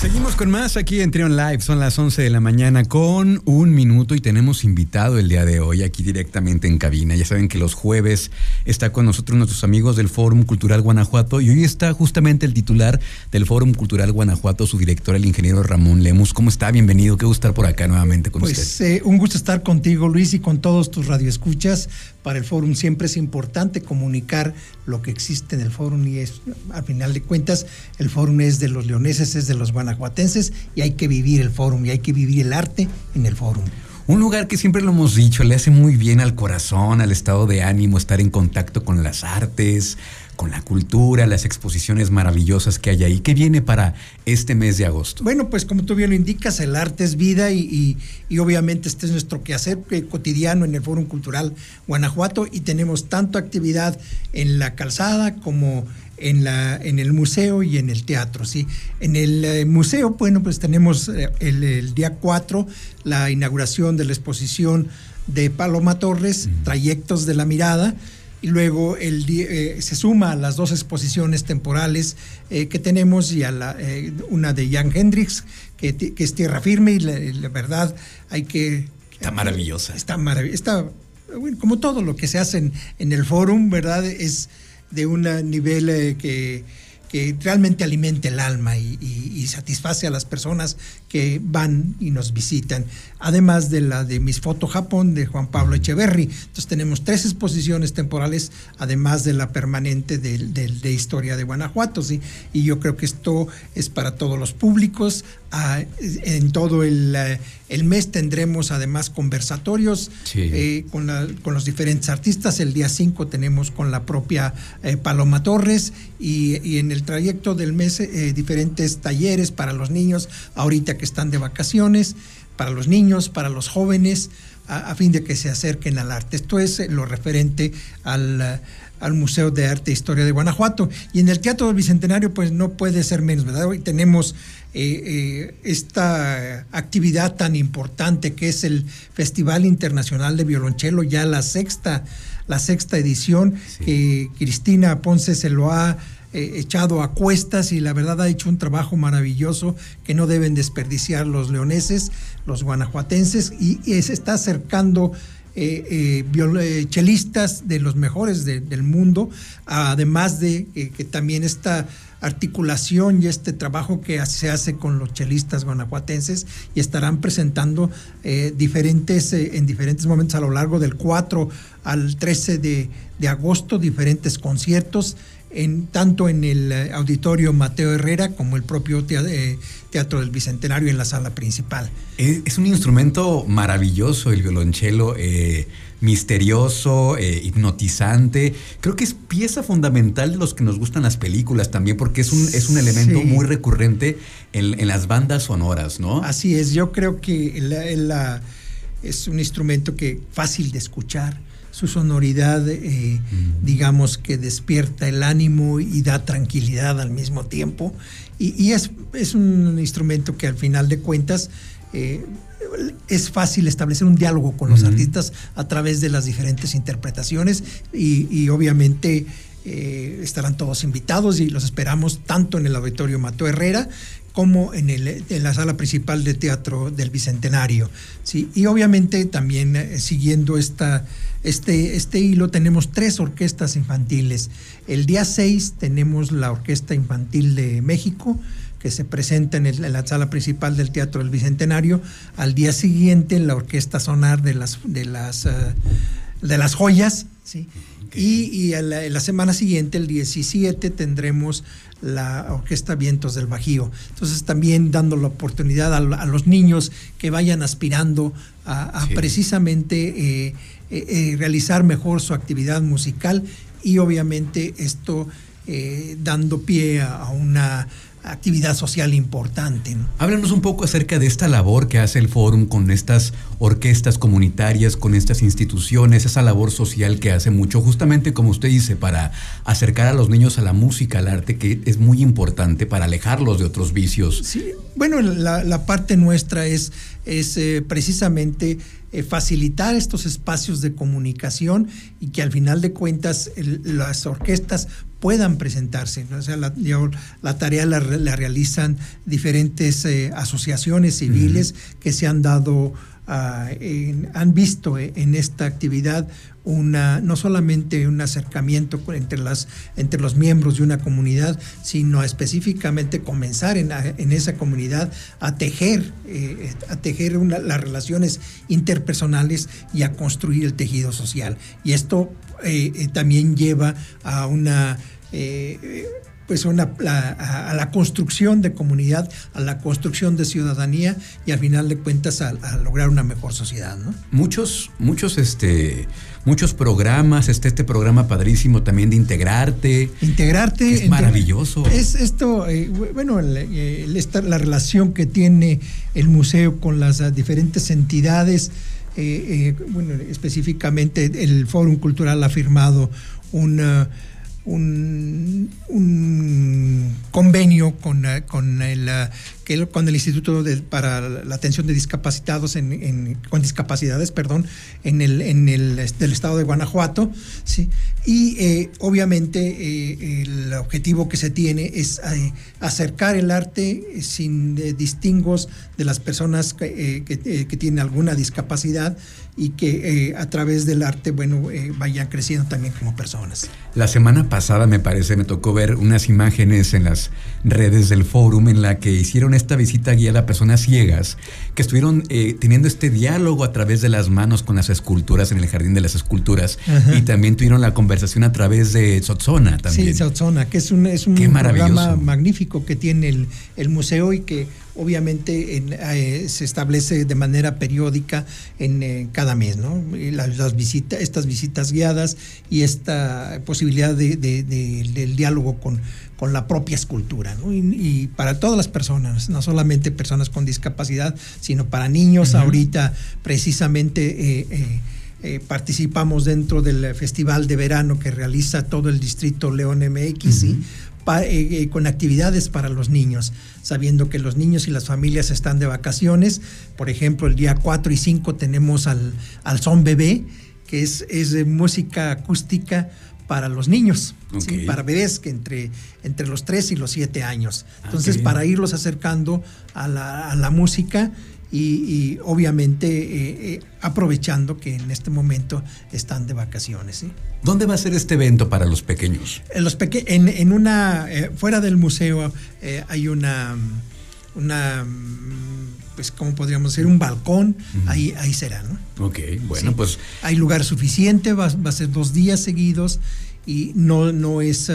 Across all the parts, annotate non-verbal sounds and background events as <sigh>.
Seguimos con más aquí en Trion Live. Son las 11 de la mañana con un minuto y tenemos invitado el día de hoy aquí directamente en cabina. Ya saben que los jueves está con nosotros nuestros amigos del Fórum Cultural Guanajuato y hoy está justamente el titular del Fórum Cultural Guanajuato, su director, el ingeniero Ramón Lemus. ¿Cómo está? Bienvenido. Qué gusto estar por acá nuevamente con pues, usted. Eh, un gusto estar contigo, Luis, y con todos tus radioescuchas. Para el Fórum siempre es importante comunicar lo que existe en el Fórum y es, al final de cuentas, el Fórum es de los leoneses, es de los guanajuatos y hay que vivir el fórum y hay que vivir el arte en el fórum. Un lugar que siempre lo hemos dicho, le hace muy bien al corazón, al estado de ánimo, estar en contacto con las artes, con la cultura, las exposiciones maravillosas que hay ahí. ¿Qué viene para este mes de agosto? Bueno, pues como tú bien lo indicas, el arte es vida y, obviamente este es nuestro quehacer eh, cotidiano en el Fórum Cultural Guanajuato y tenemos tanto actividad en la calzada como en, la, en el museo y en el teatro. ¿sí? En el eh, museo, bueno, pues tenemos eh, el, día 4 la inauguración de la exposición de Paloma Torres, Trayectos de la Mirada, y luego el, eh, se suma a las dos exposiciones temporales que tenemos y a la, una de Jan Hendrix, que, que, es Tierra Firme, y la, verdad hay que... Está maravillosa. Está maravillosa. Está, como todo lo que se hace en, en el fórum, ¿verdad? Es de un nivel eh, que, que, realmente alimente el alma y, satisface a las personas que van y nos visitan. Además de la de Mis Foto Japón de Juan Pablo Echeverry. Entonces tenemos tres exposiciones temporales, además de la permanente de, de, Historia de Guanajuato. ¿sí? Y yo creo que esto es para todos los públicos. Ah, en todo el, eh, el, mes tendremos además conversatorios eh, con, con, los diferentes artistas. El día 5 tenemos con la propia eh, Paloma Torres y, y, en el trayecto del mes diferentes talleres para los niños ahorita que están de vacaciones, para los niños, para los jóvenes, a, a fin de que se acerquen al arte. Esto es lo referente al al Museo de Arte e Historia de Guanajuato. Y en el Teatro del Bicentenario, pues no puede ser menos, ¿verdad? Hoy tenemos eh, eh, esta actividad tan importante que es el Festival Internacional de Violonchelo, ya la sexta, la sexta edición, que Cristina Ponce se lo ha eh, echado a cuestas y la verdad ha hecho un trabajo maravilloso que no deben desperdiciar los leoneses, los guanajuatenses, y, y se está acercando eh, eh, chelistas de los mejores del mundo, además de eh, que también esta articulación y este trabajo que se hace con los chelistas guanajuatenses y estarán presentando diferentes en diferentes momentos a lo largo del 4 al 13 de, de agosto diferentes conciertos en, tanto en el eh, auditorio Mateo Herrera como el propio eh, Teatro del Bicentenario en la sala principal. Es un instrumento maravilloso el violonchelo, eh, misterioso, hipnotizante. Creo que es pieza fundamental de los que nos gustan las películas también, porque es un, es un elemento muy recurrente en, las bandas sonoras, ¿no? Así es, yo creo que es un instrumento que fácil de escuchar su sonoridad, eh, digamos que despierta el ánimo y da tranquilidad al mismo tiempo. Y, es, es, un instrumento que al final de cuentas eh, es fácil establecer un diálogo con los artistas a través de las diferentes interpretaciones y, obviamente eh, estarán todos invitados y los esperamos tanto en el auditorio Mateo Herrera como en, el, en, la sala principal de teatro del Bicentenario. ¿sí? Y obviamente también siguiendo esta, este, este hilo tenemos tres orquestas infantiles. El día 6 tenemos la Orquesta Infantil de México, que se presenta en, la sala principal del Teatro del Bicentenario. Al día siguiente, la Orquesta Sonar de las, de las, eh, de las Joyas. ¿Sí? Y, en la, semana siguiente, el 17, tendremos la Orquesta Vientos del Bajío. Entonces, también dando la oportunidad a, los niños que vayan aspirando a, precisamente. Eh, eh, eh, realizar mejor su actividad musical y obviamente esto eh, dando pie a, una actividad social importante. Háblanos un poco acerca de esta labor que hace el Fórum con estas orquestas comunitarias, con estas instituciones, esa labor social que hace mucho, justamente como usted dice, para acercar a los niños a la música, al arte, que es muy importante para alejarlos de otros vicios. Sí, bueno, la, parte nuestra es, es precisamente eh, facilitar estos espacios de comunicación y que al final de cuentas las orquestas puedan presentarse. O sea, la, la tarea la, realizan diferentes eh, asociaciones civiles que se han dado, ah, han visto en esta actividad una, no solamente un acercamiento entre, las, entre los miembros de una comunidad, sino específicamente comenzar en, esa comunidad a tejer, eh, a tejer las relaciones interpersonales y a construir el tejido social. Y esto eh, eh, también lleva a una pues a, la construcción de comunidad, a la construcción de ciudadanía y al final de cuentas a, lograr una mejor sociedad. ¿no? Muchos, muchos, este, muchos programas, este, este programa padrísimo también de integrarte. Integrarte. Es maravilloso. Es esto, eh, bueno, eh, la relación que tiene el museo con las diferentes entidades. Eh, bueno, específicamente el Fórum Cultural ha firmado un un, convenio con, eh, con el, eh, con el Instituto para la Atención de Discapacitados en, con discapacidades, perdón, en el, en el del estado de Guanajuato, sí, y eh, obviamente el objetivo que se tiene es acercar el arte sin distingos de las personas que, que tienen alguna discapacidad y que eh, a través del arte, bueno, eh, vayan creciendo también como personas. La semana pasada, me parece, me tocó ver unas imágenes en las redes del fórum en la que hicieron esta visita guiada a personas ciegas que estuvieron eh, teniendo este diálogo a través de las manos con las esculturas en el Jardín de las Esculturas y también tuvieron la conversación a través de Sotzona también. Sí, Sotzona, que es un, es un programa magnífico que tiene el, el museo y que obviamente eh, se establece de manera periódica en eh, cada mes, ¿no? Las, estas visitas guiadas y esta posibilidad de, del diálogo con, con la propia escultura, ¿no? y, para todas las personas, no solamente personas con discapacidad, sino para niños. Ahorita precisamente eh, participamos dentro del festival de verano que realiza todo el distrito León MX, eh, eh, con actividades para los niños, sabiendo que los niños y las familias están de vacaciones. Por ejemplo, el día 4 y 5 tenemos al, al Son Bebé, que es, es de música acústica para los niños, para bebés que entre, entre los 3 y los 7 años. Ah, Entonces, para irlos acercando a la, a la música y, obviamente eh, eh, aprovechando que en este momento están de vacaciones. ¿Dónde va a ser este evento para los pequeños? En, los en, una, eh, fuera del museo hay una, una, pues, ¿cómo podríamos decir? Un balcón, ahí, ahí será, ¿no? Ok, bueno, pues. Hay lugar suficiente, va, va, a ser dos días seguidos y no, no es...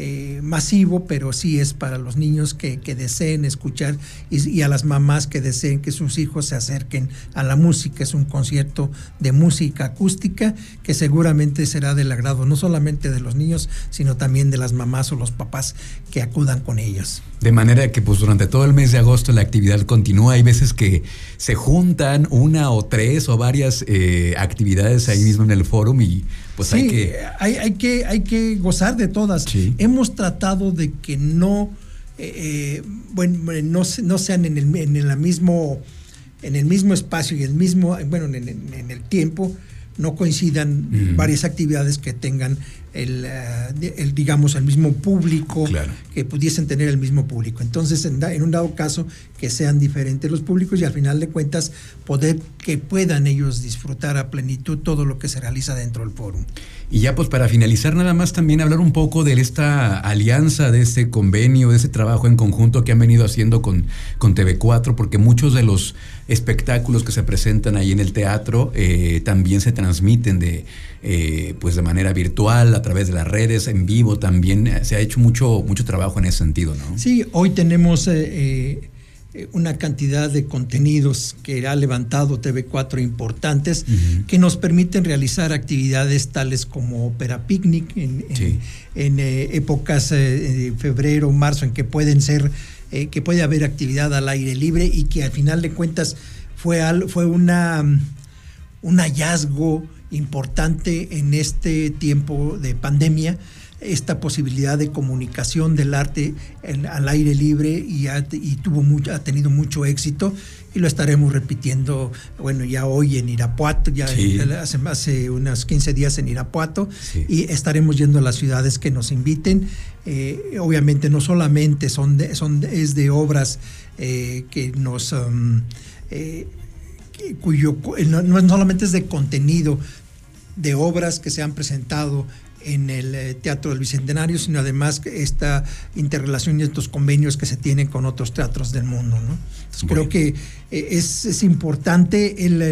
Eh, masivo, pero sí es para los niños que, deseen escuchar y, a las mamás que deseen que sus hijos se acerquen a la música. Es un concierto de música acústica que seguramente será del agrado no solamente de los niños, sino también de las mamás o los papás que acudan con ellos. De manera que pues durante todo el mes de agosto la actividad continúa. Hay veces que se juntan una o tres o varias eh, actividades ahí mismo en el fórum y pues hay que... Hay, que... Hay que gozar de todas. Hemos tratado de que no, eh, eh, bueno, no, no, sean en el, en mismo en el mismo espacio y el mismo, bueno, en, el tiempo, no coincidan varias actividades que tengan el, eh, el, digamos, el mismo público, que pudiesen tener el mismo público. Entonces, en, en, un dado caso, que sean diferentes los públicos y al final de cuentas, poder que puedan ellos disfrutar a plenitud todo lo que se realiza dentro del foro. Y ya pues para finalizar nada más también hablar un poco de esta alianza, de este convenio, de ese trabajo en conjunto que han venido haciendo con, con TV4, porque muchos de los espectáculos que se presentan ahí en el teatro eh, también se transmiten de, eh, pues de manera virtual, a través de las redes, en vivo también. Eh, se ha hecho mucho, mucho trabajo en ese sentido, ¿no? Sí, hoy tenemos una cantidad de contenidos que ha levantado TV4 importantes que nos permiten realizar actividades tales como Opera Picnic en, en, épocas de febrero, marzo, en que pueden ser eh, que puede haber actividad al aire libre y que al final de cuentas fue, fue una, un hallazgo importante en este tiempo de pandemia esta posibilidad de comunicación del arte al aire libre y, ha, tuvo mucho, ha tenido mucho éxito y lo estaremos repitiendo, bueno, ya hoy en Irapuato, ya hace, hace unos 15 días en Irapuato y estaremos yendo a las ciudades que nos inviten. Eh, obviamente no solamente son, son es de obras eh, que nos... Um, eh, cuyo no, no solamente es de contenido, de obras que se han presentado en el eh, Teatro del Bicentenario, sino además esta interrelación y estos convenios que se tienen con otros teatros del mundo. ¿no? creo que eh, es, importante el,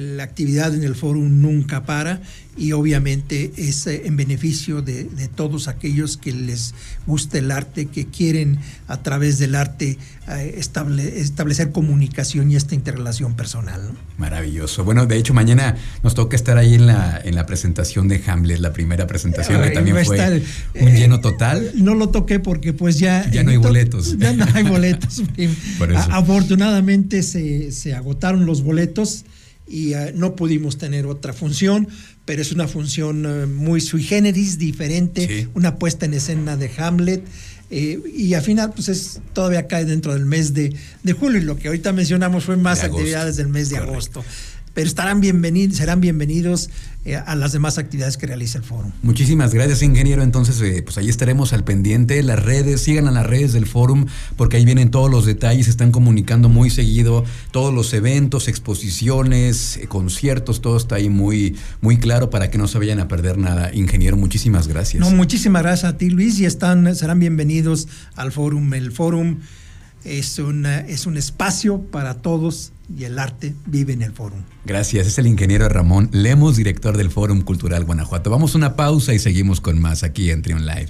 la actividad en el foro nunca para y obviamente es eh, en beneficio de, todos aquellos que les gusta el arte, que quieren a través del arte eh, establecer comunicación y esta interrelación personal. Maravilloso. Bueno, de hecho mañana nos toca estar ahí en la, en la presentación de Hamlet, la primera presentación que también fue un lleno eh, total. No lo toqué porque pues ya... Ya no hay boletos. <laughs> Ya no hay boletos. <laughs> Afortunadamente se, se agotaron los boletos y eh, no pudimos tener otra función, pero es una función eh, muy sui generis, diferente, una puesta en escena de Hamlet. Eh, y al final, pues es, todavía cae dentro del mes de, julio. Y lo que ahorita mencionamos fue más actividades del mes de agosto pero estarán bienvenidos, serán bienvenidos eh, a las demás actividades que realiza el foro. Muchísimas gracias, ingeniero. Entonces, eh, pues ahí estaremos al pendiente. Las redes, sigan a las redes del foro, porque ahí vienen todos los detalles, se están comunicando muy seguido, todos los eventos, exposiciones, eh, conciertos, todo está ahí muy, muy claro para que no se vayan a perder nada. Ingeniero, muchísimas gracias. No, muchísimas gracias a ti, Luis, y están, serán bienvenidos al fórum. El fórum es, es un espacio para todos y el arte vive en el fórum. Gracias, es el ingeniero Ramón Lemos, director del Fórum Cultural Guanajuato. Vamos a una pausa y seguimos con más aquí en Trion Live.